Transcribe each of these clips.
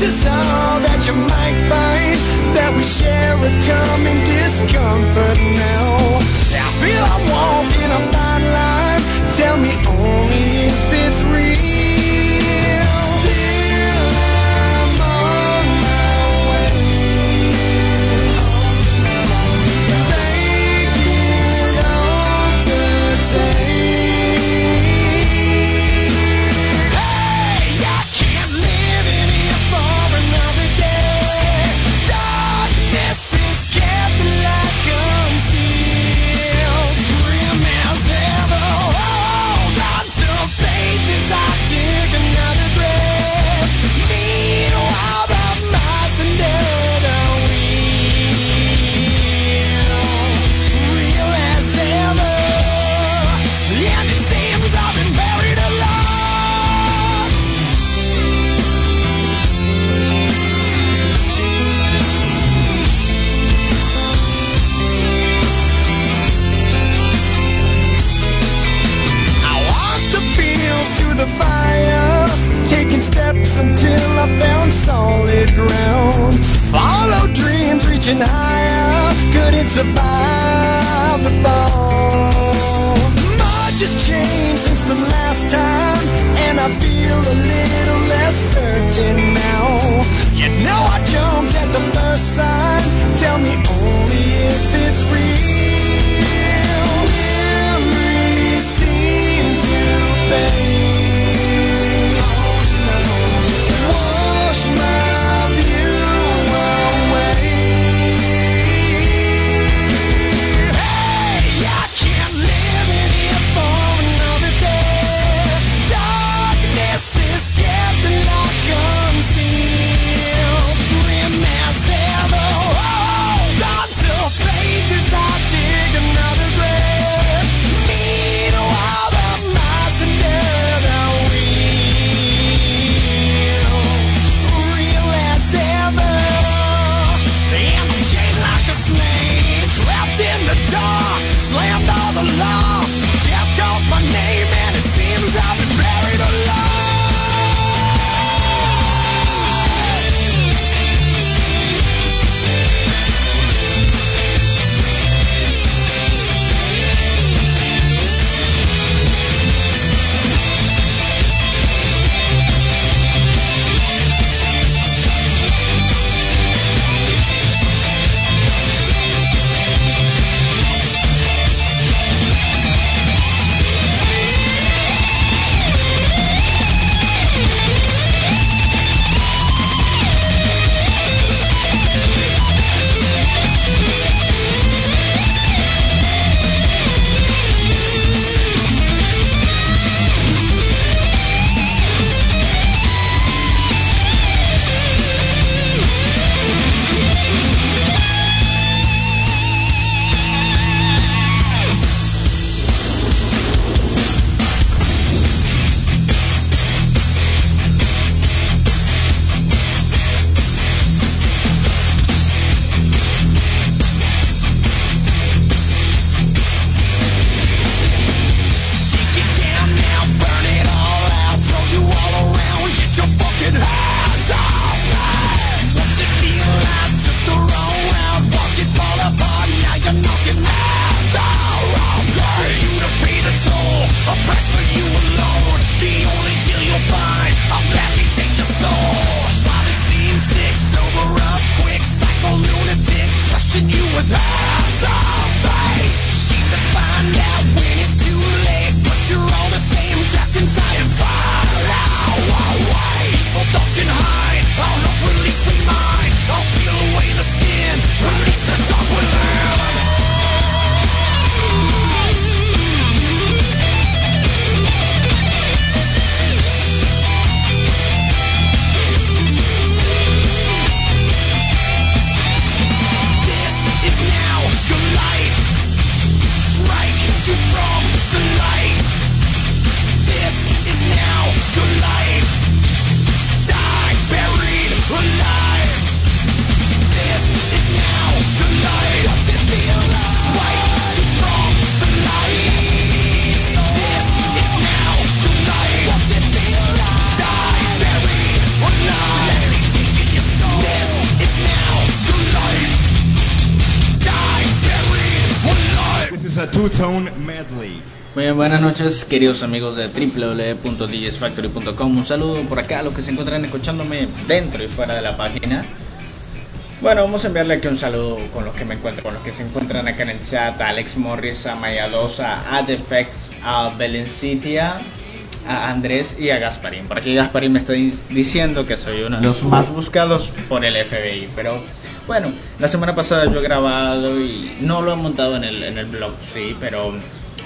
Chances are that you might find that we share a common discomfort now. I feel I'm walking a fine line. Tell me only if it's real. A little less certain now. You know I jumped at the first sign. Tell me only queridos amigos de www.djsfactory.com. Un saludo por acá a los que se encuentran escuchándome dentro y fuera de la página. Bueno, vamos a enviarle aquí un saludo con los que me encuentro, con los que se encuentran acá en el chat: a Alex Morris, a Mayadosa, a Defex, a Belencitia, a Andrés y a Gasparín. Por aquí Gasparín me está diciendo que soy uno de los más buscados por el FBI, pero bueno, la semana pasada yo he grabado y no lo he montado en el, en el blog, sí, pero,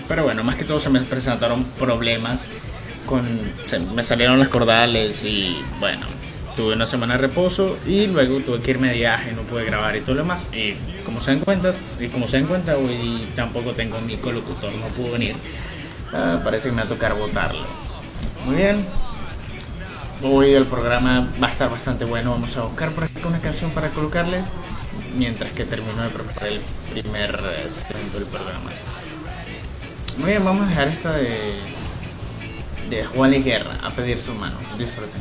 pero bueno, más que todo se me presentaron problemas con... me salieron las cordales y bueno, tuve una semana de reposo y luego tuve que irme de viaje, no pude grabar y todo lo demás. Y como se dan cuenta, y como se dan hoy tampoco tengo mi colocutor, no pudo venir. Ah, parece que me va a tocar votarlo. Muy bien, Hoy el programa va a estar bastante bueno. Vamos a buscar por aquí una canción para colocarles mientras que termino de preparar el primer eh, segmento del programa. Muy bien, vamos a dejar esta de, de Juan y Guerra a pedir su mano. Disfruten.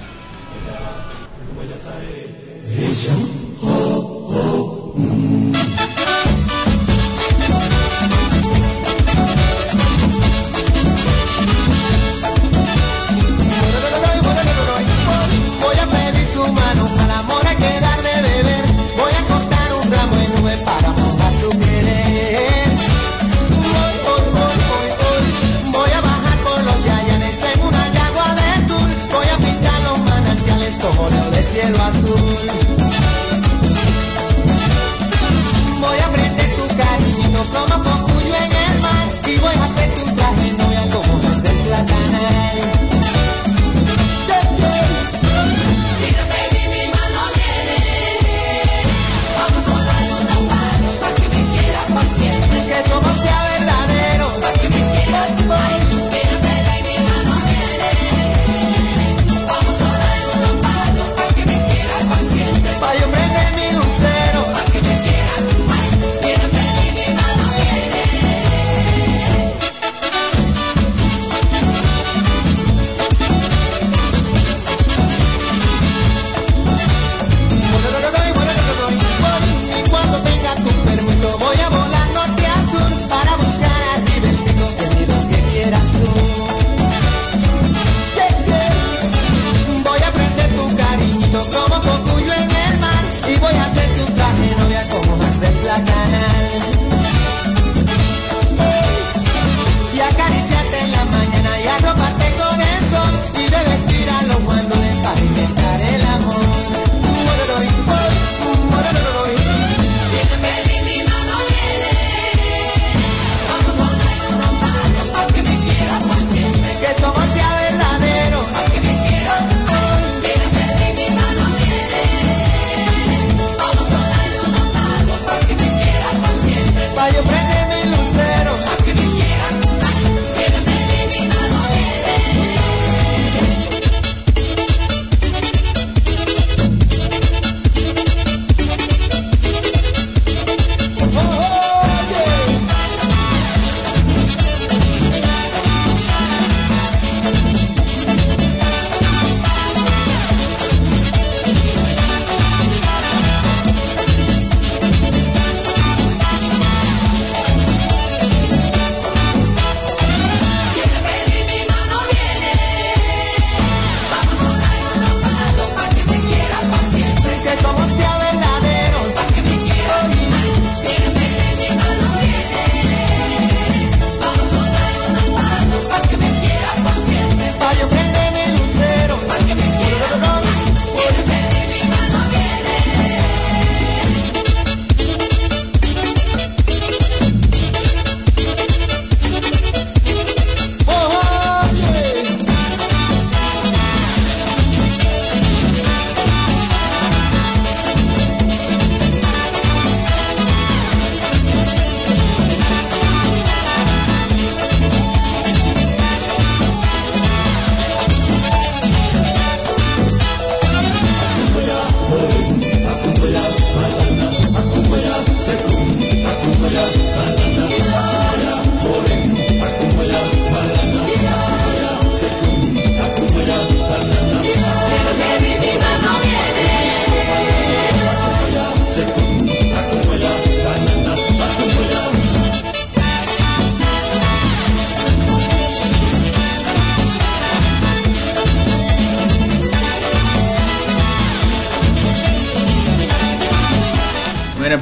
cielo azul.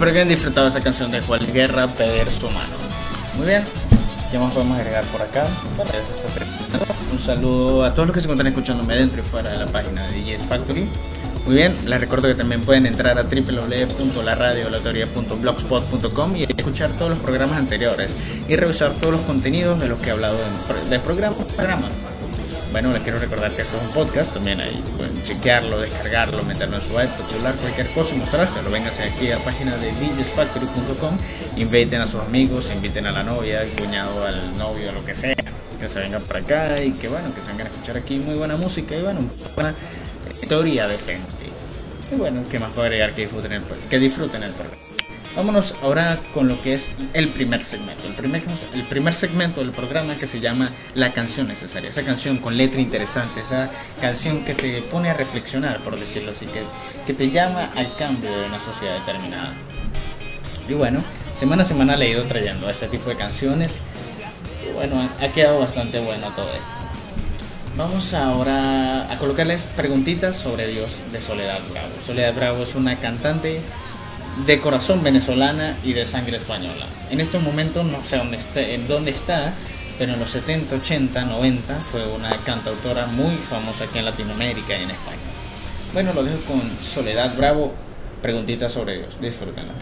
Espero que hayan disfrutado esa canción de cual guerra pedir su mano. Muy bien, ¿qué más podemos agregar por acá? Un saludo a todos los que se encuentran escuchándome dentro y fuera de la página de DJs Factory. Muy bien, les recuerdo que también pueden entrar a www.laradiolateoría.blogspot.com y escuchar todos los programas anteriores y revisar todos los contenidos de los que he hablado del programa. Bueno, les quiero recordar que esto es un podcast, también ahí pueden chequearlo, descargarlo, meterlo en su iPod, celular, cualquier cosa mostrárselo. Vénganse aquí a la página de djsfactory.com, inviten a sus amigos, inviten a la novia, al cuñado, al novio, lo que sea, que se vengan para acá y que bueno, que se vengan a escuchar aquí muy buena música y bueno, buena teoría decente. Y bueno, ¿qué más puedo agregar que disfruten el, que disfruten el programa? Vámonos ahora con lo que es el primer segmento. El primer, el primer segmento del programa que se llama La canción necesaria. Esa canción con letra interesante, esa canción que te pone a reflexionar, por decirlo así, que, que te llama al cambio de una sociedad determinada. Y bueno, semana a semana le he ido trayendo ese tipo de canciones. Y bueno, ha quedado bastante bueno todo esto. Vamos ahora a colocarles preguntitas sobre Dios de Soledad Bravo. Soledad Bravo es una cantante de corazón venezolana y de sangre española. En este momento no sé dónde está, en dónde está, pero en los 70, 80, 90 fue una cantautora muy famosa aquí en Latinoamérica y en España. Bueno, lo dejo con Soledad Bravo, preguntitas sobre Dios. Disfrútenla.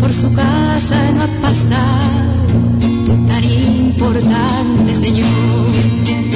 Por su casa no pasa tan importante Señor.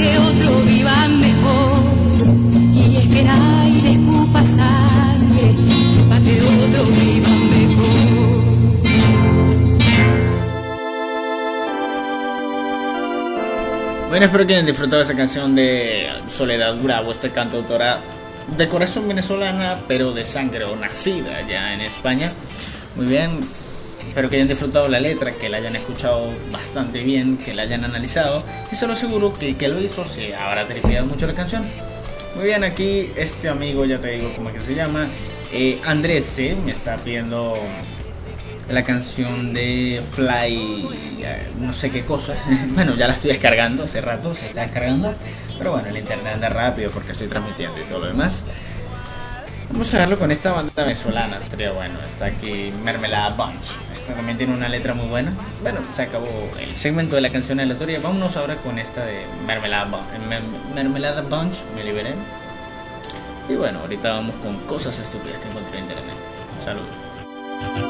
Que otro viva mejor. Y es que nadie escupa sangre para que otro viva mejor. Bueno, espero que hayan disfrutado esa canción de Soledad Bravo, esta cantautora de corazón venezolana, pero de sangre o nacida allá en España. Muy bien, espero que hayan disfrutado la letra, que la hayan escuchado bastante bien, que la hayan analizado y solo seguro que el que lo hizo se habrá tripeado mucho la canción. Muy bien, aquí este amigo, ya te digo cómo es que se llama, eh, Andrés C, me está pidiendo la canción de Fly, eh, no sé qué cosa. bueno, ya la estoy descargando hace rato, se está descargando. Pero bueno, el internet anda rápido porque estoy transmitiendo y todo lo demás. Vamos a verlo con esta banda venezolana, sería bueno. Está aquí Mermelada Bunch. Esta también tiene una letra muy buena. Bueno, se acabó el segmento de la canción aleatoria. Vámonos ahora con esta de Mermelada Bunch. Mermelada Bunch, me liberé. Y bueno, ahorita vamos con cosas estúpidas que encontré en internet. Saludos.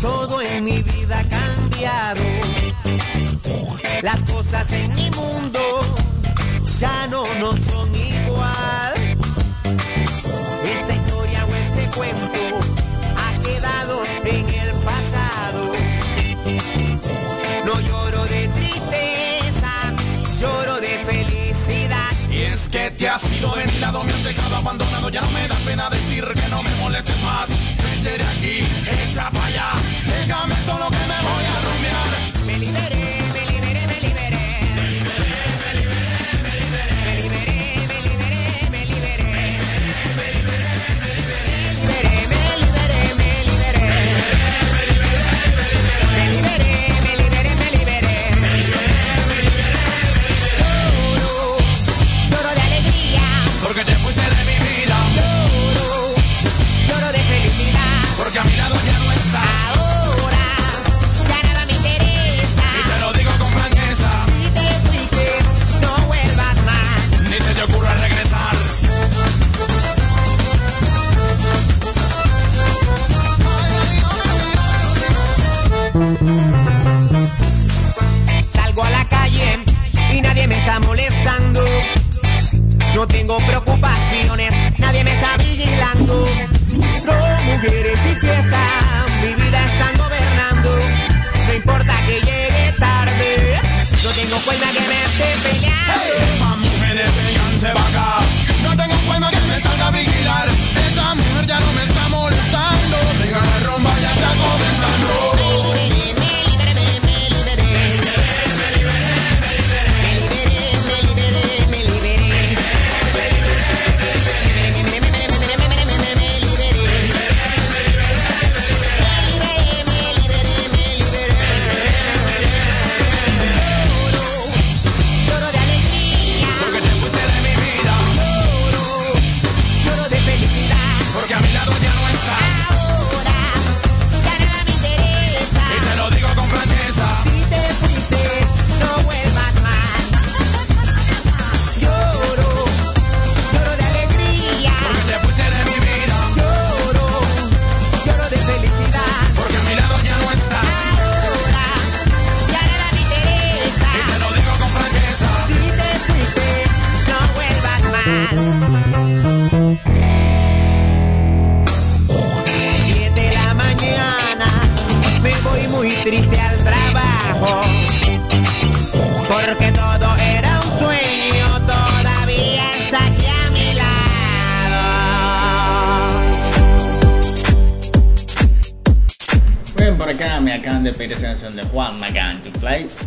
Todo en mi vida ha cambiado. Las cosas en mi mundo ya no, no son igual. Esta historia o este cuento ha quedado en el pasado. No lloro de tristeza, lloro de felicidad. Que te has ido de mi lado, me has dejado abandonado, ya no me da pena decir que no me molestes más. Vete de aquí, echa para allá, déjame solo que me voy a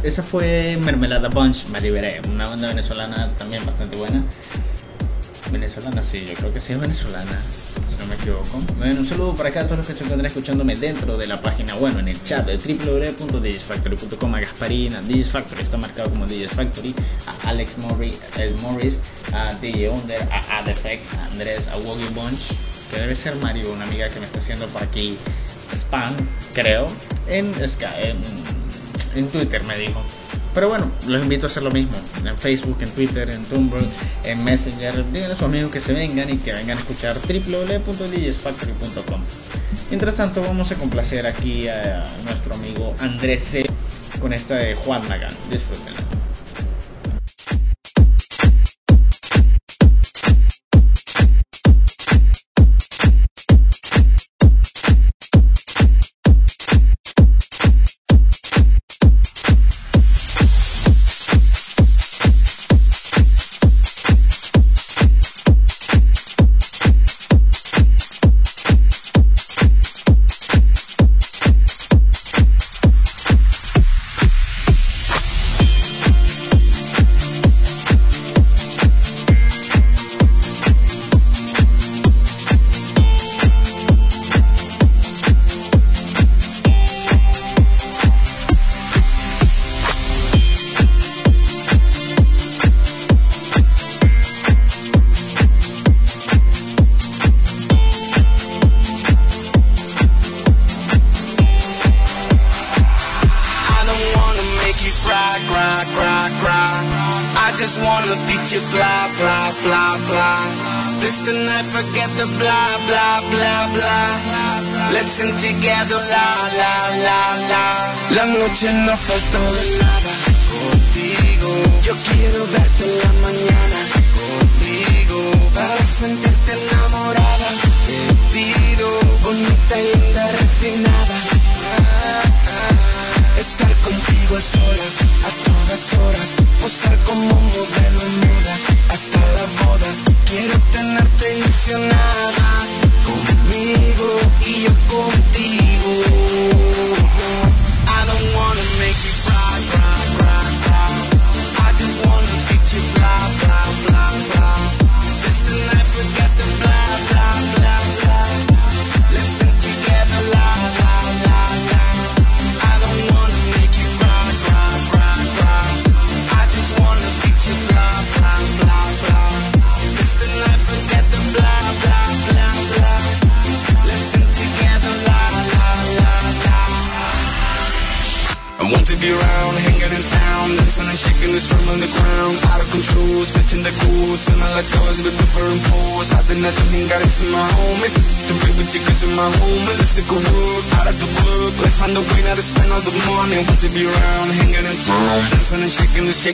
Esa fue Mermelada Bunch, me liberé. Una banda venezolana también bastante buena. Venezolana, sí, yo creo que sí es venezolana, si no me equivoco. Bueno, un saludo para acá a todos los que se encuentran escuchándome dentro de la página, bueno, en el chat de www.digisfactory.com, a Gasparina, a está marcado como Digisfactory, a Alex Morris, el Morris, a DJ Under, a Adefex, a Andrés, a Woggy Bunch, que debe ser Mario, una amiga que me está haciendo por aquí spam, creo. en, Sky- en, Twitter, me dijo. Pero bueno, los invito a hacer lo mismo. En Facebook, en Twitter, en Tumblr, en Messenger. Díganle a sus amigos que se vengan y que vengan a escuchar www.djsfactory.com. Mientras tanto, vamos a complacer aquí a nuestro amigo Andrés C. con esta de Juan Magán. Disfrútenla.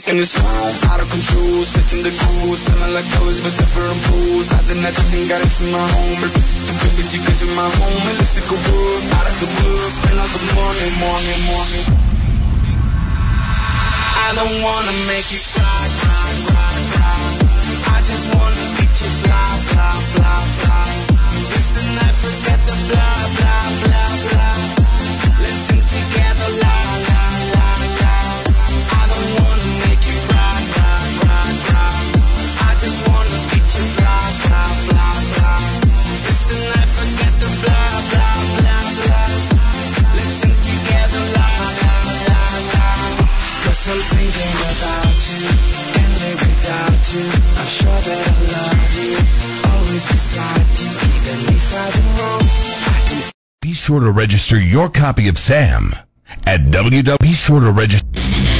and it's out of control searching the rules, sounding like colors but different pools Hiding that thing, got it in my home but The baby, you cause you're my home. Realistic world, out of the blue Spend out the morning, morning, morning I don't wanna make you sure to register your copy of Sam at www.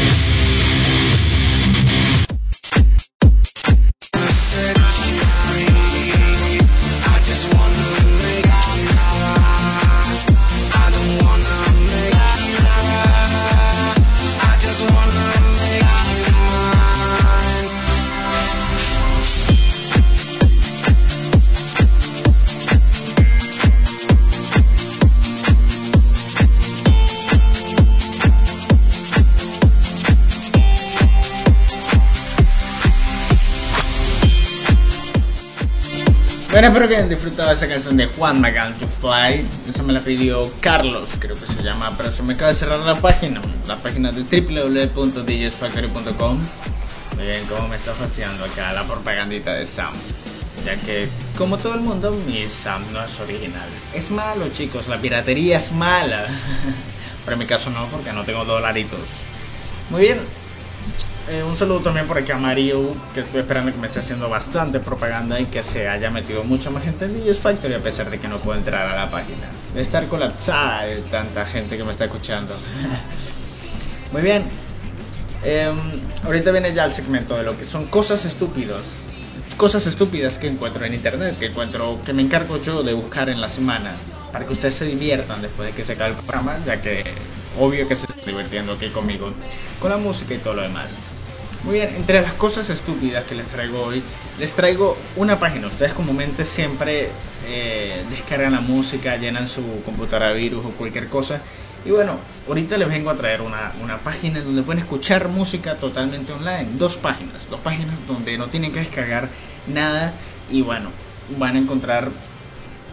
Espero que hayan disfrutado esa canción de Juan Magal to Fly. Esa me la pidió Carlos, creo que se llama, pero se me acaba de cerrar la página. La página de www.djsfactory.com. Miren cómo me está fastidiando acá la propagandita de Sam. Ya que, como todo el mundo, mi Sam no es original. Es malo, chicos, la piratería es mala. pero en mi caso no, porque no tengo dolaritos. Muy bien, eh, un saludo también por aquí a Mario, que estoy esperando que me esté haciendo bastante propaganda y que se haya metido mucha más gente en DJs Factory a pesar de que no puedo entrar a la página. De estar colapsada de tanta gente que me está escuchando. Muy bien. Em, ahorita viene ya el segmento de lo que son cosas estúpidas. Cosas estúpidas que encuentro en internet, que encuentro, que me encargo yo de buscar en la semana. Para que ustedes se diviertan después de que se acabe el programa, ya que obvio que se está divirtiendo aquí conmigo. Con la música y todo lo demás. Muy bien, entre las cosas estúpidas que les traigo hoy, les traigo una página. Ustedes comúnmente siempre eh, descargan la música, llenan su computadora virus o cualquier cosa. Y bueno, ahorita les vengo a traer una, una página donde pueden escuchar música totalmente online. Dos páginas, dos páginas donde no tienen que descargar nada. Y bueno, van a encontrar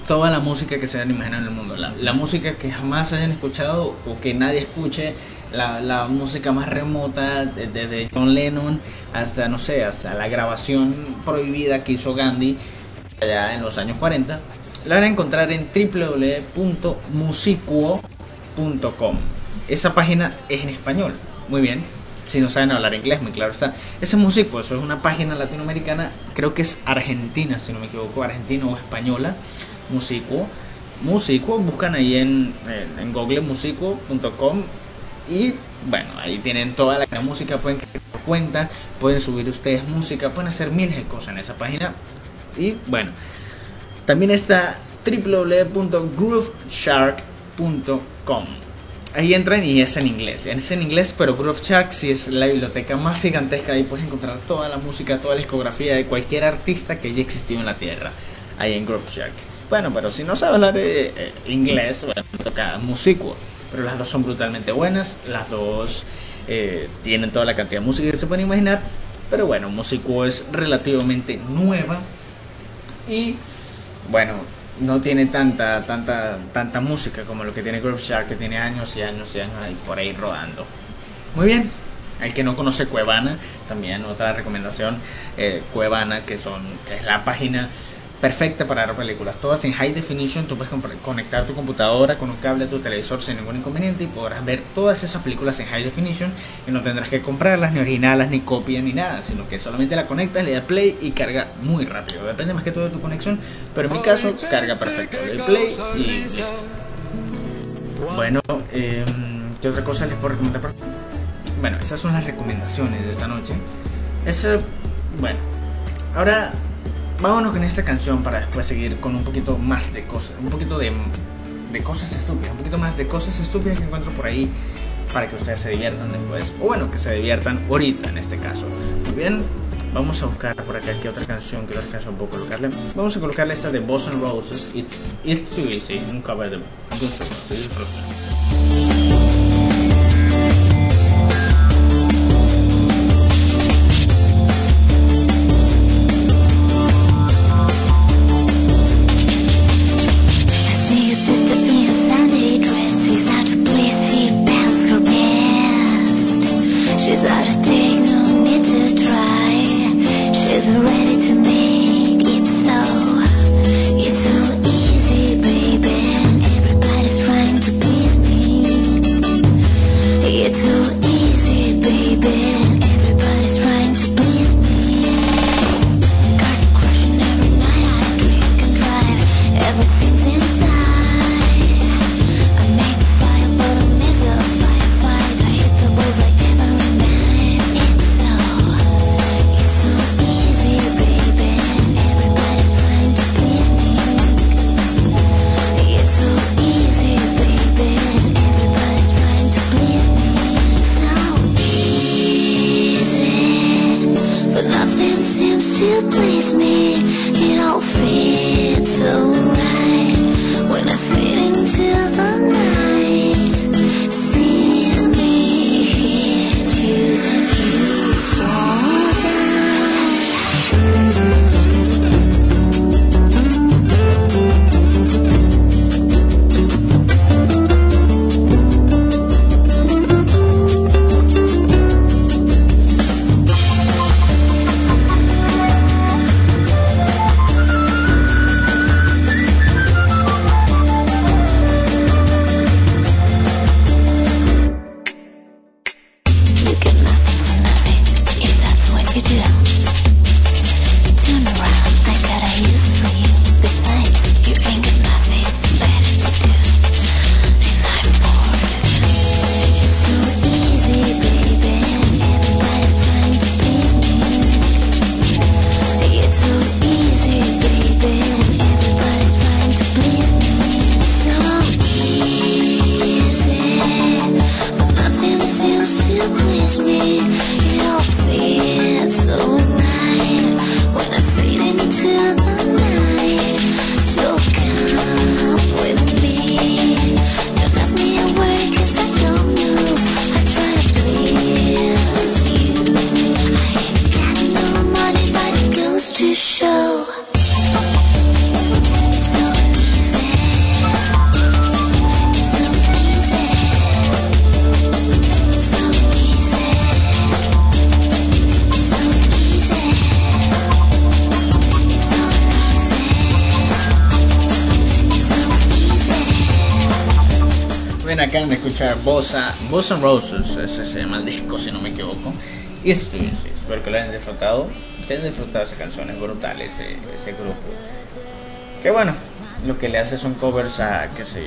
toda la música que se hayan imaginado en el mundo. La, la música que jamás hayan escuchado o que nadie escuche la, la, música más remota, desde John Lennon hasta, no sé, hasta la grabación prohibida que hizo Gandhi allá en los años 40, la van a encontrar en www.musicuo.com. Esa página es en español, muy bien. Si no saben hablar inglés, muy claro está. Ese Musicuo, eso es una página latinoamericana, creo que es argentina, si no me equivoco, argentina o española. Musicuo. Musicuo, buscan ahí en, en, google musicuo.com y bueno, ahí tienen toda la música, pueden crear cuenta, pueden subir ustedes música, pueden hacer miles de cosas en esa página. Y bueno, también está www.grooveshark.com. Ahí entran y es en inglés. Es en inglés, pero Groove Shark es la biblioteca más gigantesca. Ahí puedes encontrar toda la música, toda la discografía de cualquier artista que haya existido en la Tierra. Ahí en Groove Shark. Bueno, pero si no sabes hablar eh, eh, inglés, bueno, toca Musicuo pero las dos son brutalmente buenas, las dos eh, tienen toda la cantidad de música que se pueden imaginar, pero bueno, Musicuo es relativamente nueva y bueno, no tiene tanta, tanta, tanta música como lo que tiene Groove Shark, que tiene años y años y años ahí por ahí rodando. Muy bien, el que no conoce Cuevana, también otra recomendación, eh, Cuevana, que, son, que es la página perfecta para ver películas, todas en high definition, tú puedes conectar tu computadora con un cable a tu televisor sin ningún inconveniente y podrás ver todas esas películas en high definition y no tendrás que comprarlas, ni originarlas, ni copias, ni nada, sino que solamente la conectas, le das play y carga muy rápido, depende más que todo de tu conexión, pero en mi caso carga perfecto, le play y listo. Bueno, eh, ¿qué otra cosa les puedo recomendar? Bueno, esas son las recomendaciones de esta noche. Esa, bueno, ahora vámonos con esta canción para después seguir con un poquito más de cosas, un poquito de, de cosas estúpidas, un poquito más de cosas estúpidas que encuentro por ahí para que ustedes se diviertan después, o bueno, que se diviertan ahorita en este caso. Muy bien, vamos a buscar por acá qué otra canción, qué otra canción puedo colocarle. Vamos a colocarle esta de Boss and Roses, It's, It's Too Easy, un cover de Guns Roses. Escuchar Bossa, Bossa Roses, ese se llama el disco si no me equivoco. Y Experiences, espero que lo hayan disfrutado. Que hayan disfrutado esas canciones brutales, ese, ese grupo. Que bueno, lo que le hace son covers a, que sé,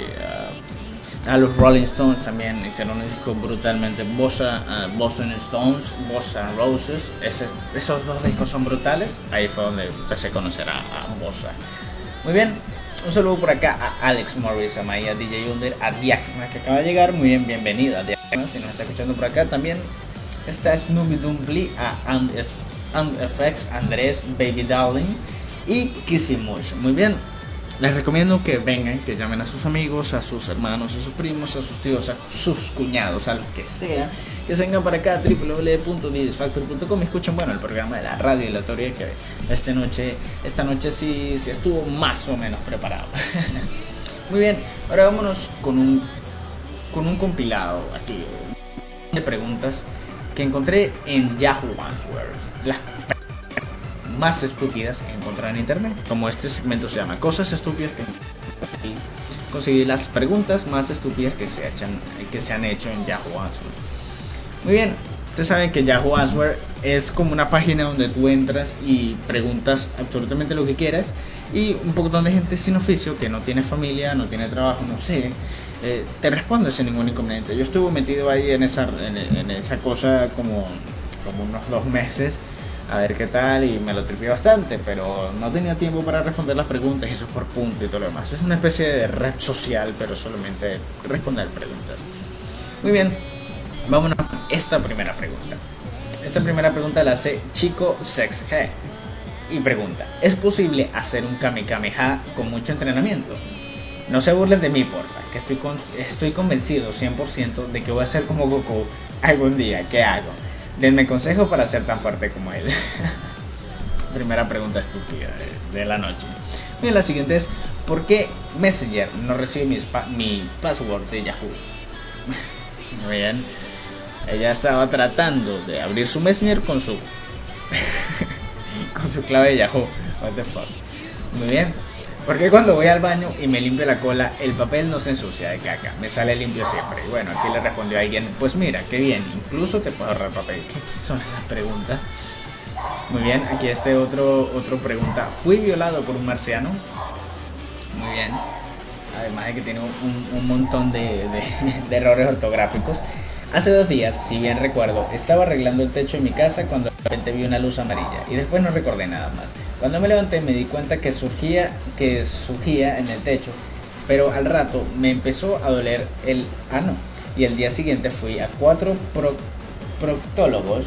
a, a los Rolling Stones también. Hicieron un disco brutalmente. Bossa, a Boston Stones, Bossa Roses. Ese, esos dos discos son brutales. Ahí fue donde empecé a conocer a, a Bossa. Muy bien, un saludo por acá a Alex Morris, a Maya DJ Under, a Diaxma que acaba de llegar. Muy bien, bienvenida Diaxma, si nos está escuchando por acá. También está Snoopy Dumply, a And, Andrés, Baby Darling y Kissimush. Muy bien, les recomiendo que vengan, que llamen a sus amigos, a sus hermanos, a sus primos, a sus tíos, a sus cuñados, a los que sea. Que se vengan para acá a www.disfactor.com y escuchen bueno el programa de la radio aleatoria que esta noche, esta noche sí, sí estuvo más o menos preparado. Muy bien, ahora vámonos con un con un compilado aquí de preguntas que encontré en Yahoo Answers. Las más estúpidas que encontré en internet. Como este segmento se llama Cosas estúpidas que y conseguí las preguntas más estúpidas que se, echan, que se han hecho en Yahoo Answers. Muy bien, ustedes saben que Yahoo Answers es como una página donde tú entras y preguntas absolutamente lo que quieras y un poco de gente sin oficio que no tiene familia, no tiene trabajo, no sé, eh, te responde sin ningún inconveniente. Yo estuve metido ahí en esa, en esa cosa como, como unos dos meses a ver qué tal y me lo tripié bastante, pero no tenía tiempo para responder las preguntas y eso es por punto y todo lo demás. Es una especie de red social, pero solamente responder preguntas. Muy bien, vámonos con esta primera pregunta. Esta primera pregunta la hace Chico Sex G y pregunta, ¿es posible hacer un Kamehameha con mucho entrenamiento? No se burlen de mí, porfa, que estoy, estoy convencido 100% de que voy a ser como Goku algún día. ¿Qué hago? Denme consejo para ser tan fuerte como él. Primera pregunta estúpida de, de, la noche. Bien, la siguiente es, ¿por qué Messenger no recibe mi, mi password de Yahoo? Muy bien. Ella estaba tratando de abrir su Messenger con su con su clave de Yahoo. What the fuck. Muy bien. Porque cuando voy al baño y me limpio la cola, el papel no se ensucia de caca, me sale limpio siempre. Y bueno, aquí le respondió alguien, pues mira, qué bien, incluso te puedo ahorrar papel. ¿Qué son esas preguntas? Muy bien, aquí este otro, otro pregunta. ¿Fui violado por un marciano? Muy bien. Además de que tiene un, un montón de, errores ortográficos. Hace dos días, si bien recuerdo, estaba arreglando el techo de mi casa cuando de repente vi una luz amarilla y después no recordé nada más. Cuando me levanté me di cuenta que surgía, que surgía en el techo, pero al rato me empezó a doler el ano y el día siguiente fui a cuatro pro, proctólogos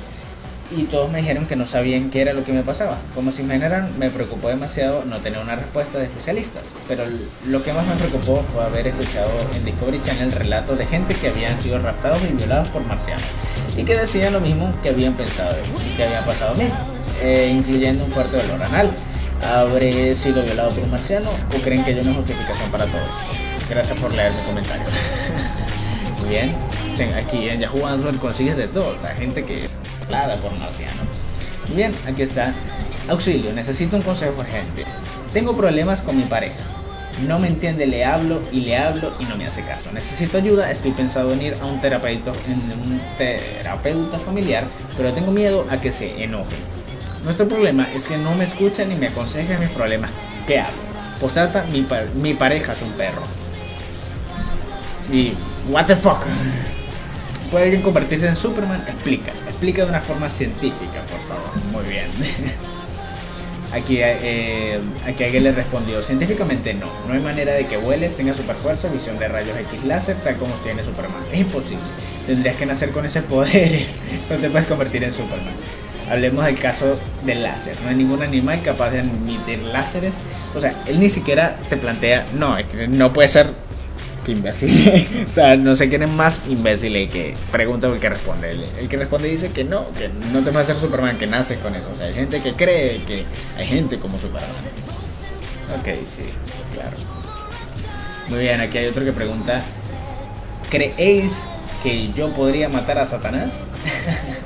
y todos me dijeron que no sabían qué era lo que me pasaba. Como se imaginarán, me preocupó demasiado no tener una respuesta de especialistas, pero lo que más me preocupó fue haber escuchado en Discovery Channel relatos de gente que habían sido raptados y violados por marcianos y que decían lo mismo que habían pensado y que había pasado a mí, eh, incluyendo un fuerte dolor anal. ¿Habré sido violado por un marciano o creen que hay una justificación para todo esto? Gracias por leer mi comentario. Muy bien, aquí en Yahoo Answer consigues de todo, la gente que por marciano. Bien, aquí está. Auxilio, necesito un consejo urgente. Tengo problemas con mi pareja. No me entiende, le hablo y le hablo y no me hace caso. Necesito ayuda, estoy pensado en ir a un terapeuta, un terapeuta familiar, pero tengo miedo a que se enoje. Nuestro problema es que no me escucha ni me aconseja mis problemas. ¿Qué hago? Postdata, mi, mi pareja es un perro. Y, what the fuck? ¿Puede alguien convertirse en Superman? Explica, explica de una forma científica, por favor. Muy bien. Aquí, eh, aquí alguien le respondió, científicamente no, no hay manera de que vueles, tengas super fuerza, visión de rayos X láser, tal como tiene Superman. Es imposible. Tendrías que nacer con ese poder, no te puedes convertir en Superman. Hablemos del caso del láser. No hay ningún animal capaz de emitir láseres. O sea, él ni siquiera te plantea, no, no puede ser que imbécil. o sea, no sé quién es más imbécil el que pregunta o el que responde. El, el, que responde dice que no, que no te va a ser Superman, que nace con eso. O sea, hay gente que cree que hay gente como Superman. Ok, sí, claro. Muy bien, aquí hay otro que pregunta, ¿creéis que yo podría matar a Satanás?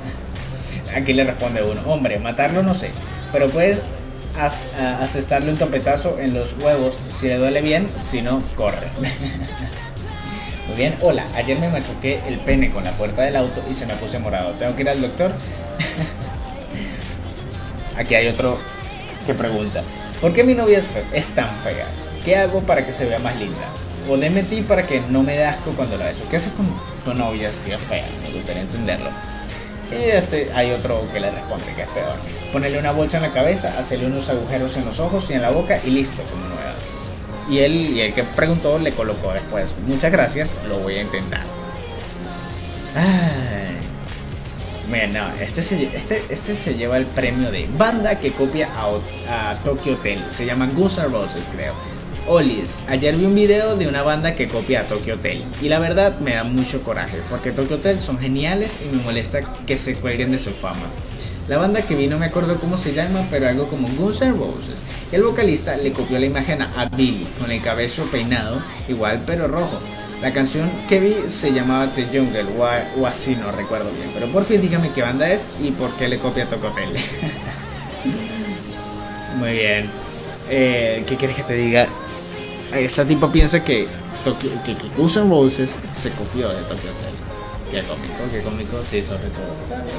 aquí le responde uno, hombre, matarlo no sé, pero puedes as, uh, asestarle un topetazo en los huevos si le duele bien, si no, corre. Muy bien, hola, ayer me machuqué el pene con la puerta del auto y se me puse morado. ¿Tengo que ir al doctor? Aquí hay otro que pregunta, ¿por qué mi novia es, tan fea? ¿Qué hago para que se vea más linda? O le metí para que no me dé asco cuando la beso. ¿Qué haces con tu novia si es fea? Me gustaría entenderlo. Y este, hay otro que le responde que es peor. Ponerle una bolsa en la cabeza, hacerle unos agujeros en los ojos y en la boca y listo, como nueva. Y él, y el que preguntó le colocó después. Muchas gracias, lo voy a intentar. Ay. No, este se, este, este se lleva el premio de banda que copia a, a Tokyo Hotel. Se llama Guns Roses, creo. Olis, ayer vi un video de una banda que copia a Tokyo Hotel. Y la verdad me da mucho coraje, porque Tokyo Hotel son geniales y me molesta que se cuelguen de su fama. La banda que vi no me acuerdo cómo se llama, pero algo como Guns N' Roses. El vocalista le copió la imagen a Billy, con el cabello peinado, igual pero rojo. La canción que vi se llamaba The Jungle o, así, no recuerdo bien. Pero por fin dígame qué banda es y por qué le copia a Tokyo Hotel. Muy bien. Eh, ¿Qué quieres que te diga? Esta tipo piensa que, Tokyo, que, que se copió de Tokyo Hotel. Qué cómico, qué cómico, sí, sobre todo.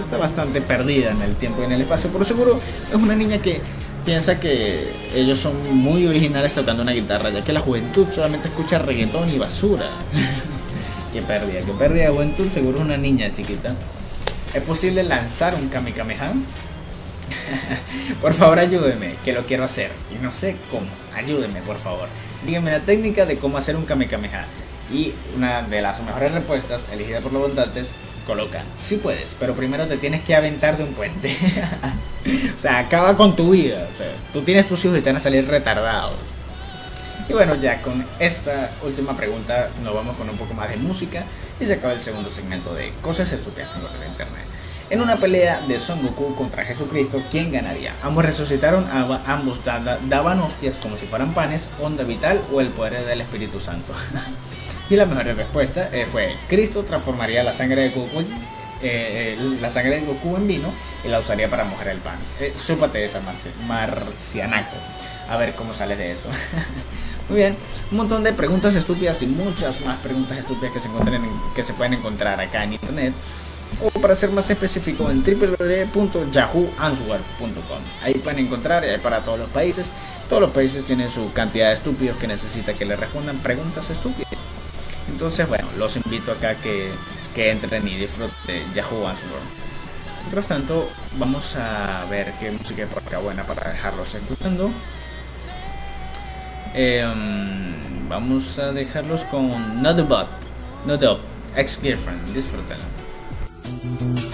Está, bastante perdida en el tiempo y en el espacio. Por seguro es una niña que piensa que ellos son muy originales tocando una guitarra, ya que la juventud solamente escucha reggaetón y basura. qué pérdida, qué pérdida de juventud, seguro es una niña chiquita. ¿Es posible lanzar un Kamehameha? por favor ayúdeme, que lo quiero hacer. Y no sé cómo. Ayúdeme, por favor. Dígame la técnica de cómo hacer un Kamehameha. Y una de las mejores respuestas, elegida por los votantes, coloca, sí puedes, pero primero te tienes que aventar de un puente. o sea, acaba con tu vida. O sea, tú tienes tus hijos y te van a salir retardados. Y bueno, ya con esta última pregunta nos vamos con un poco más de música y se acaba el segundo segmento de Cosas encontré en internet. En una pelea de Son Goku contra Jesucristo, ¿quién ganaría? Ambos resucitaron, ambos da- daban hostias como si fueran panes, onda vital o el poder del Espíritu Santo. y la mejor respuesta eh, fue, Cristo transformaría la sangre de Goku, eh, eh, la sangre de Goku en vino y la usaría para mojar el pan. Eh, súpate esa, marci- marcianaco. A ver cómo sales de eso. Muy bien, un montón de preguntas estúpidas y muchas más preguntas estúpidas que se, encuentran en- que se pueden encontrar acá en internet. O para ser más específico en www.yahooanswer.com. Ahí pueden encontrar eh, para todos los países. Todos los países tienen su cantidad de estúpidos que necesita que le respondan preguntas estúpidas. Entonces, bueno, los invito acá que, que entren y disfruten Yahoo Answer. Mientras tanto, vamos a ver qué música hay por acá buena para dejarlos escuchando. Em, vamos a dejarlos con Not a Bot, Not Ex Girlfriend. Disfrútenlo. Always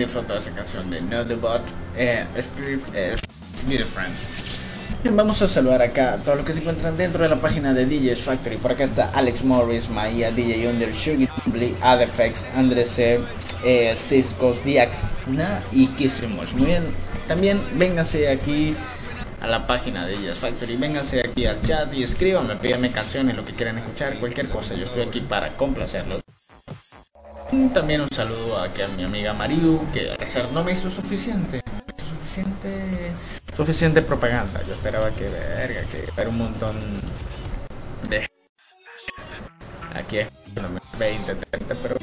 disfrutado esa canción de No The Bot, eh, Spirit, eh, Friends. Bien, vamos a saludar acá a todos los que se encuentran dentro de la página de DJs Factory. Por acá está Alex Morris, Maia, DJ Under, Sugar Adefex, Andrés C, eh, Cisco, Diaxna y Kissimosh. Muy bien, también vénganse aquí a la página de DJs Factory, vénganse aquí al chat y escríbanme, pídanme canciones, lo que quieran escuchar, cualquier cosa. Yo estoy aquí para complacerlos. También un saludo aquí a mi amiga Mariu, que al parecer no me hizo suficiente. me hizo suficiente. Suficiente propaganda. Yo esperaba que verga, que era un montón de. Aquí es 20, 30, pero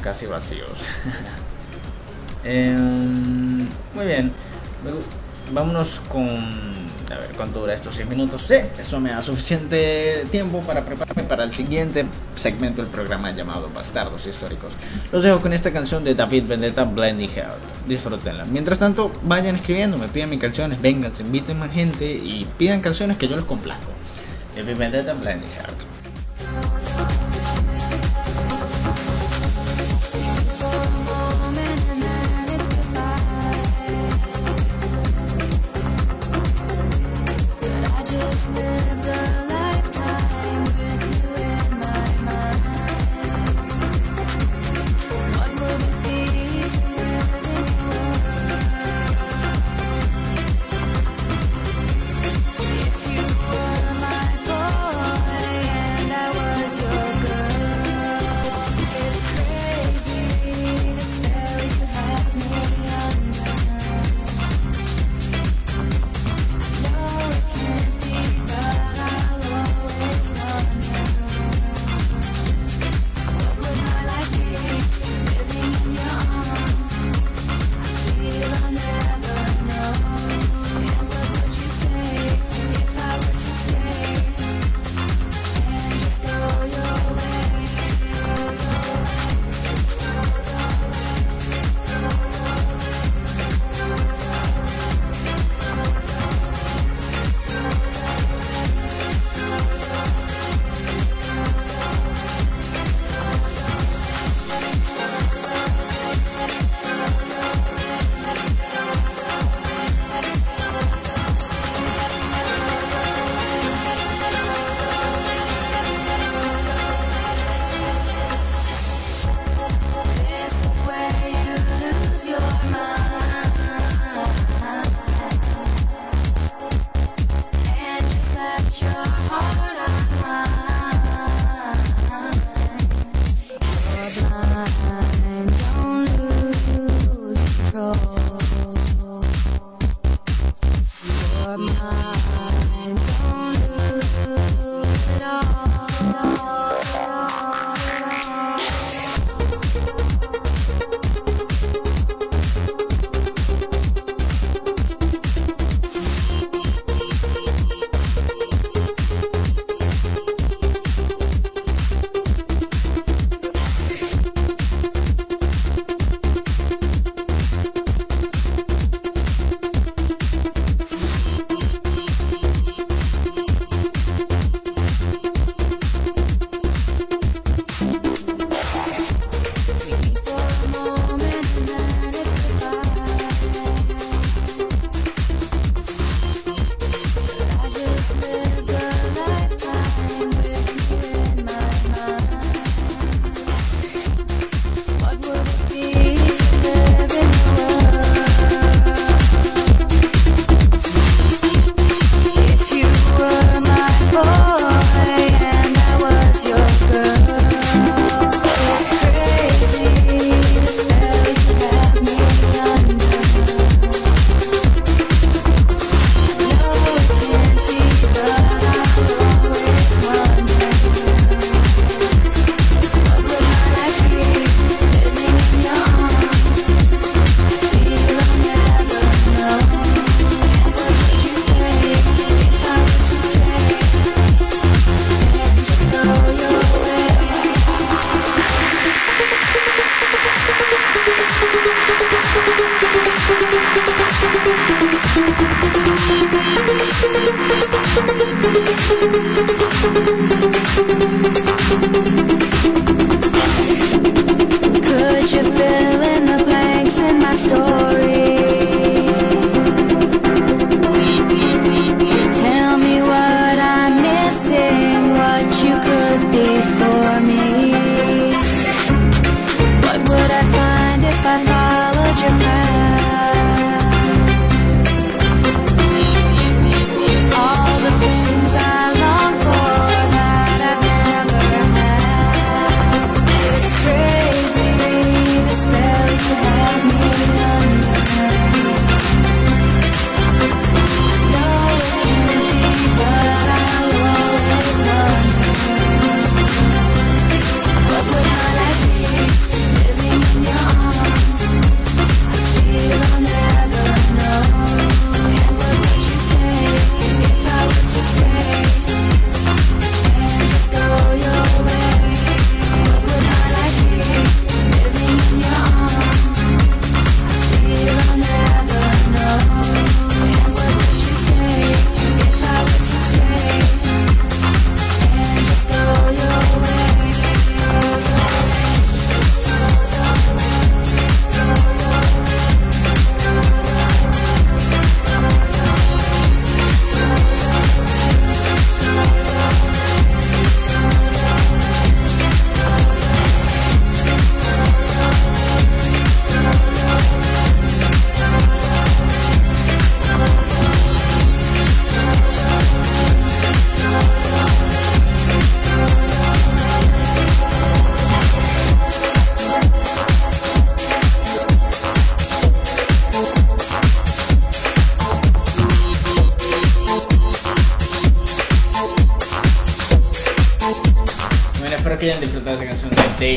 casi vacíos. Em, muy bien. Vámonos con. A ver cuánto dura estos 6 minutos. Sí, eso me da suficiente tiempo para prepararme para el siguiente segmento del programa llamado Bastardos Históricos. Los dejo con esta canción de David Vendetta, Blending Heart. Disfrútenla. Mientras tanto, vayan escribiendo, me pidan mis canciones, vengan, se inviten más gente y pidan canciones que yo les complazco. David Vendetta, Blending Heart.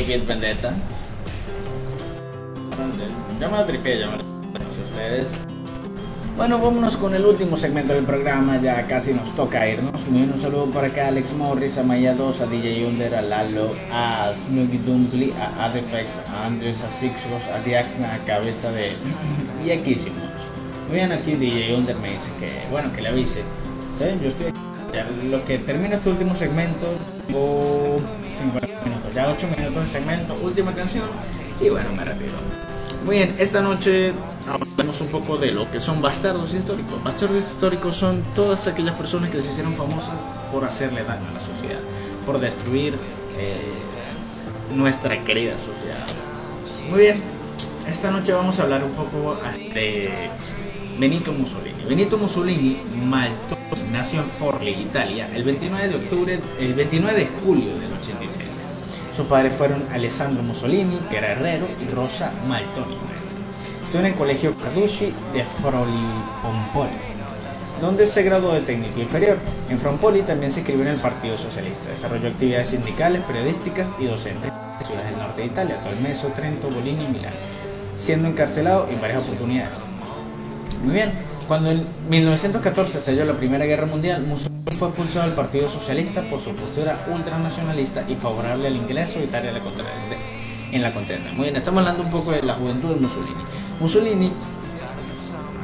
David Vendetta. Ya me la tripé, ya me la no sé ustedes. Bueno, vámonos con el último segmento del programa, ya casi nos toca irnos. Muy bien, un saludo para acá a Alex Morris, a Maya 2, a DJ Under, a Lalo, a Snooky Dumply, a Adefex, a Andres, a Sixros, a Diaxna, a Cabeza de... y aquísimos. Muy bien, aquí DJ Under me dice que, bueno, que le avise. ¿Sí? Yo estoy aquí. Ya lo que termina este último segmento, tengo 50 minutos, ya 8 minutos de segmento, última canción, y bueno, me retiro. Muy bien, esta noche hablamos un poco de lo que son bastardos históricos. Bastardos históricos son todas aquellas personas que se hicieron famosas por hacerle daño a la sociedad, por destruir eh, nuestra querida sociedad. Muy bien, esta noche vamos a hablar un poco de Benito Mussolini. Benito Mussolini Maltoni nació en Forlì, Italia, el 29 de octubre, el 29 de julio del 83. Sus padres fueron Alessandro Mussolini, que era herrero, y Rosa Maltoni. Estudió en el colegio Carducci de Frolipompoli, donde se graduó de técnico inferior. En Frompoli también se inscribió en el Partido Socialista. Desarrolló actividades sindicales, periodísticas y docentes en ciudades del norte de Italia, Tolmeso, Trento, Bolini y Milán, siendo encarcelado en varias oportunidades. Muy bien, cuando en 1914 estalló la Primera Guerra Mundial, Mussolini fue expulsado del Partido Socialista por su postura ultranacionalista y favorable al ingreso de Italia en la contienda. Muy bien, estamos hablando un poco de la juventud de Mussolini. Mussolini,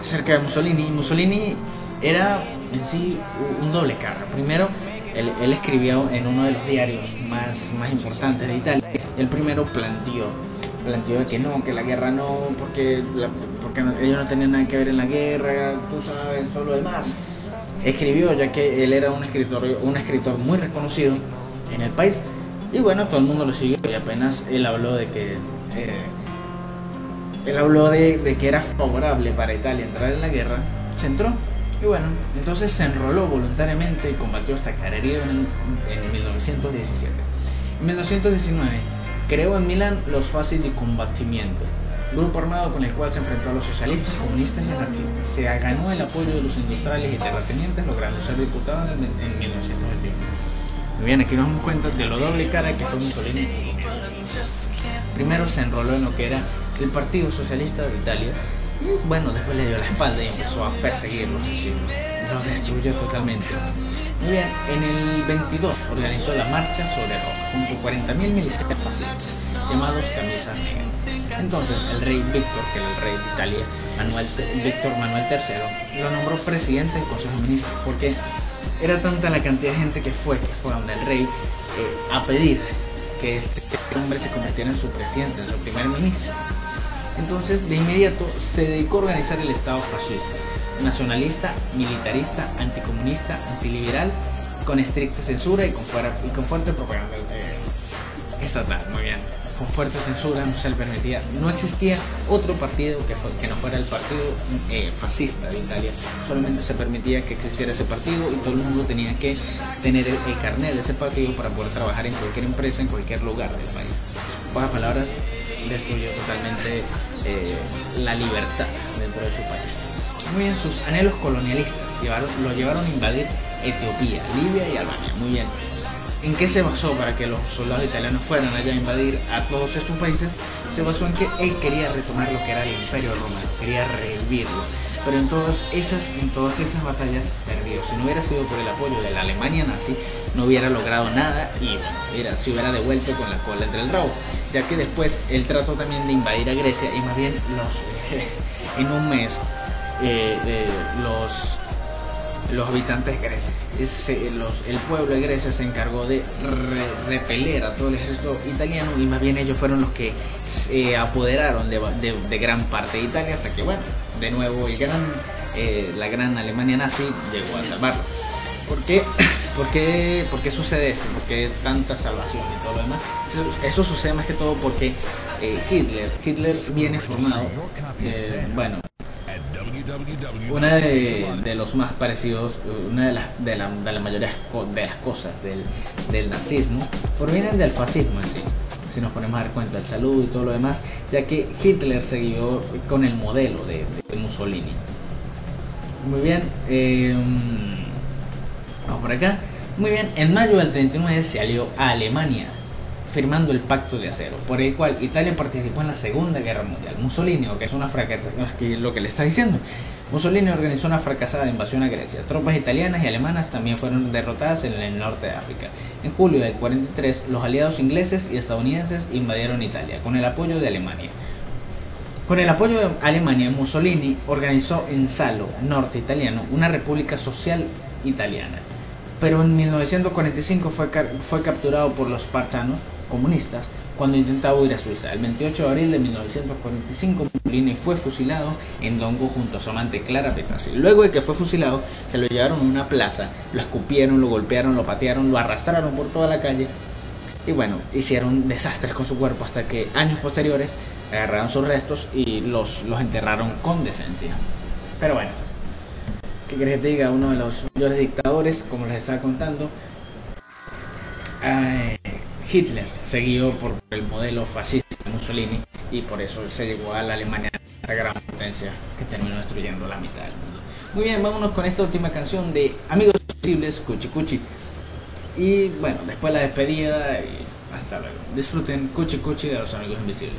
acerca de Mussolini, Mussolini era en sí un doble cara. Primero, él, escribió en uno de los diarios más, más importantes de Italia. El primero planteó planteó que no, que la guerra no, porque, la- ellos no tenían nada que ver en la guerra, tú sabes, todo lo demás. Escribió, ya que él era un escritor, un escritor muy reconocido en el país, y bueno, todo el mundo lo siguió, y apenas él habló de que. eh, él habló de, de que era favorable para Italia entrar en la guerra, se entró. Y bueno, entonces se enroló voluntariamente y combatió hasta caer herido en, en 1917. En 1919 creó en Milán los Fasci di Combatimiento, grupo armado con el cual se enfrentó a los socialistas, comunistas y anarquistas. Se ganó el apoyo de los industriales y terratenientes, logrando ser diputado en, en 1921. Muy bien, aquí nos damos cuenta de lo doble cara que fue Mussolini. Primero se enroló en lo que era el Partido Socialista de Italia y bueno, después le dio la espalda y empezó a perseguirlos, así, los destruyó totalmente. Muy bien, en el 22 organizó la marcha sobre Roma junto a 40.000 militares fascistas llamados camisas negras. Entonces el rey Víctor, que era el rey de Italia, Manuel, Víctor Manuel III, lo nombró presidente del Consejo de Ministros porque era tanta la cantidad de gente que fue, que donde el rey eh, a pedir que este hombre se convirtiera en su presidente, en su primer ministro. Entonces, de inmediato se dedicó a organizar el Estado fascista, nacionalista, militarista, anticomunista, antiliberal, con estricta censura y con, fuera- y con fuerte propaganda eh, estatal. Muy bien. Fuerte censura no se le permitía, no existía otro partido que, no fuera el partido eh, fascista de Italia. Solamente se permitía que existiera ese partido y todo el mundo tenía que tener el, el carnet de ese partido para poder trabajar en cualquier empresa, en cualquier lugar del país. Pocas palabras, destruyó totalmente eh, la libertad dentro de su país. Muy bien, sus anhelos colonialistas llevaron- lo llevaron a invadir Etiopía, Libia y Albania. Muy bien. ¿En qué se basó para que los soldados italianos fueran allá a invadir a todos estos países? Se basó en que él quería retomar lo que era el Imperio Romano, quería revivirlo. Pero en todas esas, en todas esas batallas perdió. Si no hubiera sido por el apoyo de la Alemania nazi, no hubiera logrado nada y mira, se hubiera devuelto con la cola entre el rabo. Ya que después él trató también de invadir a Grecia y más bien los en un mes eh, los los habitantes de Grecia. El pueblo de Grecia se encargó de re- repeler a todo el ejército italiano y más bien ellos fueron los que se apoderaron de, gran parte de Italia hasta que, bueno, de nuevo el gran, eh, la gran Alemania nazi llegó a salvarlo. ¿Por qué? ¿Por qué, por qué sucede esto? ¿Por qué tanta salvación y todo lo demás? Eso, sucede más que todo porque eh, Hitler, Hitler viene formado, eh, bueno, una de, de los más parecidos, una de las de la, de la mayoría de las cosas del, del nazismo, provienen del fascismo en sí. Si nos ponemos a dar cuenta del saludo y todo lo demás, ya que Hitler siguió con el modelo de, de Mussolini. Muy bien, eh, vamos por acá. Muy bien, en mayo del 39 se alió a Alemania firmando el Pacto de Acero, por el cual Italia participó en la Segunda Guerra Mundial. Mussolini, que es una fracasada, es lo que le está diciendo, Mussolini organizó una fracasada invasión a Grecia. Tropas italianas y alemanas también fueron derrotadas en el norte de África. En julio del 43, los aliados ingleses y estadounidenses invadieron Italia con el apoyo de Alemania. Con el apoyo de Alemania, Mussolini organizó en Salo, norte italiano, una república social italiana. Pero en 1945 fue, fue capturado por los partanos comunistas cuando intentaba huir a Suiza. El 28 de abril de 1945, Mussolini fue fusilado en Dongo junto a su amante Clara Petazzi. Luego de que fue fusilado, se lo llevaron a una plaza, lo escupieron, lo golpearon, lo patearon, lo arrastraron por toda la calle y bueno, hicieron desastres con su cuerpo hasta que años posteriores agarraron sus restos y los, los enterraron con decencia. Pero bueno, ¿qué querés que te diga? Uno de los mayores dictadores, como les estaba contando, Hitler, seguido por el modelo fascista Mussolini, y por eso se llegó a la Alemania, la gran potencia que terminó destruyendo la mitad del mundo. Muy bien, vámonos con esta última canción de Amigos Posibles, Cuchi Cuchi. Y bueno, después la despedida y hasta luego. Disfruten Cuchi Cuchi de los Amigos Invisibles.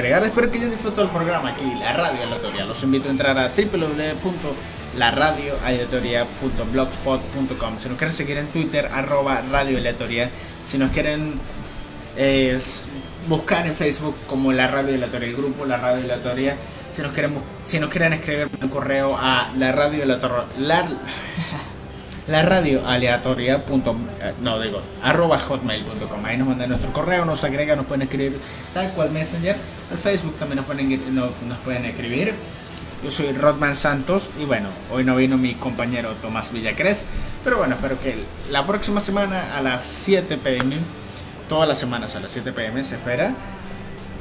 Espero que hayan disfrutado el programa aquí, la radio aleatoria. Los invito a entrar a www.laradioaleatoria.blogspot.com. Si nos quieren seguir en Twitter, arroba radio aleatoria. Si nos quieren eh, buscar en Facebook como la radio dilatoria, el grupo La Radio Dilatoria. Si nos, queremos, si nos quieren escribir un correo a la radio dilatoria, la, la radio aleatoria. Punto, eh, no, digo, arroba hotmail.com. Ahí nos mandan nuestro correo, nos agregan, nos pueden escribir tal cual Messenger. El Facebook también nos pueden, no, nos pueden escribir. Yo soy Rodman Santos y bueno, hoy no vino mi compañero Tomás Villacres, pero bueno, espero que la próxima semana a las 7 pm, todas las semanas a las 7 pm se espera,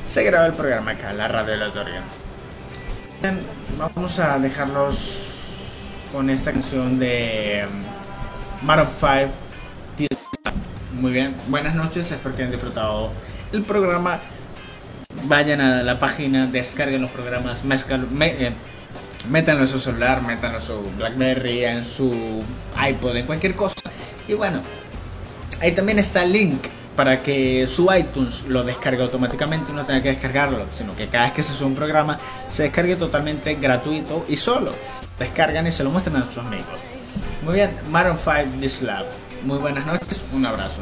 se graba el programa acá, la radio aleatoria. Vamos a dejarlos con esta canción de of Five. Muy bien, buenas noches, espero que hayan disfrutado el programa. Vayan a la página, descarguen los programas, mezcal- me- eh, métanlo en su celular, métanlo en su Blackberry, en su iPod, en cualquier cosa. Y bueno, ahí también está el link para que su iTunes lo descargue automáticamente no tenga que descargarlo, sino que cada vez que se sube un programa se descargue totalmente gratuito y solo descargan y se lo muestran a sus amigos. Muy bien, Maroon 5 This Love. Muy buenas noches, un abrazo.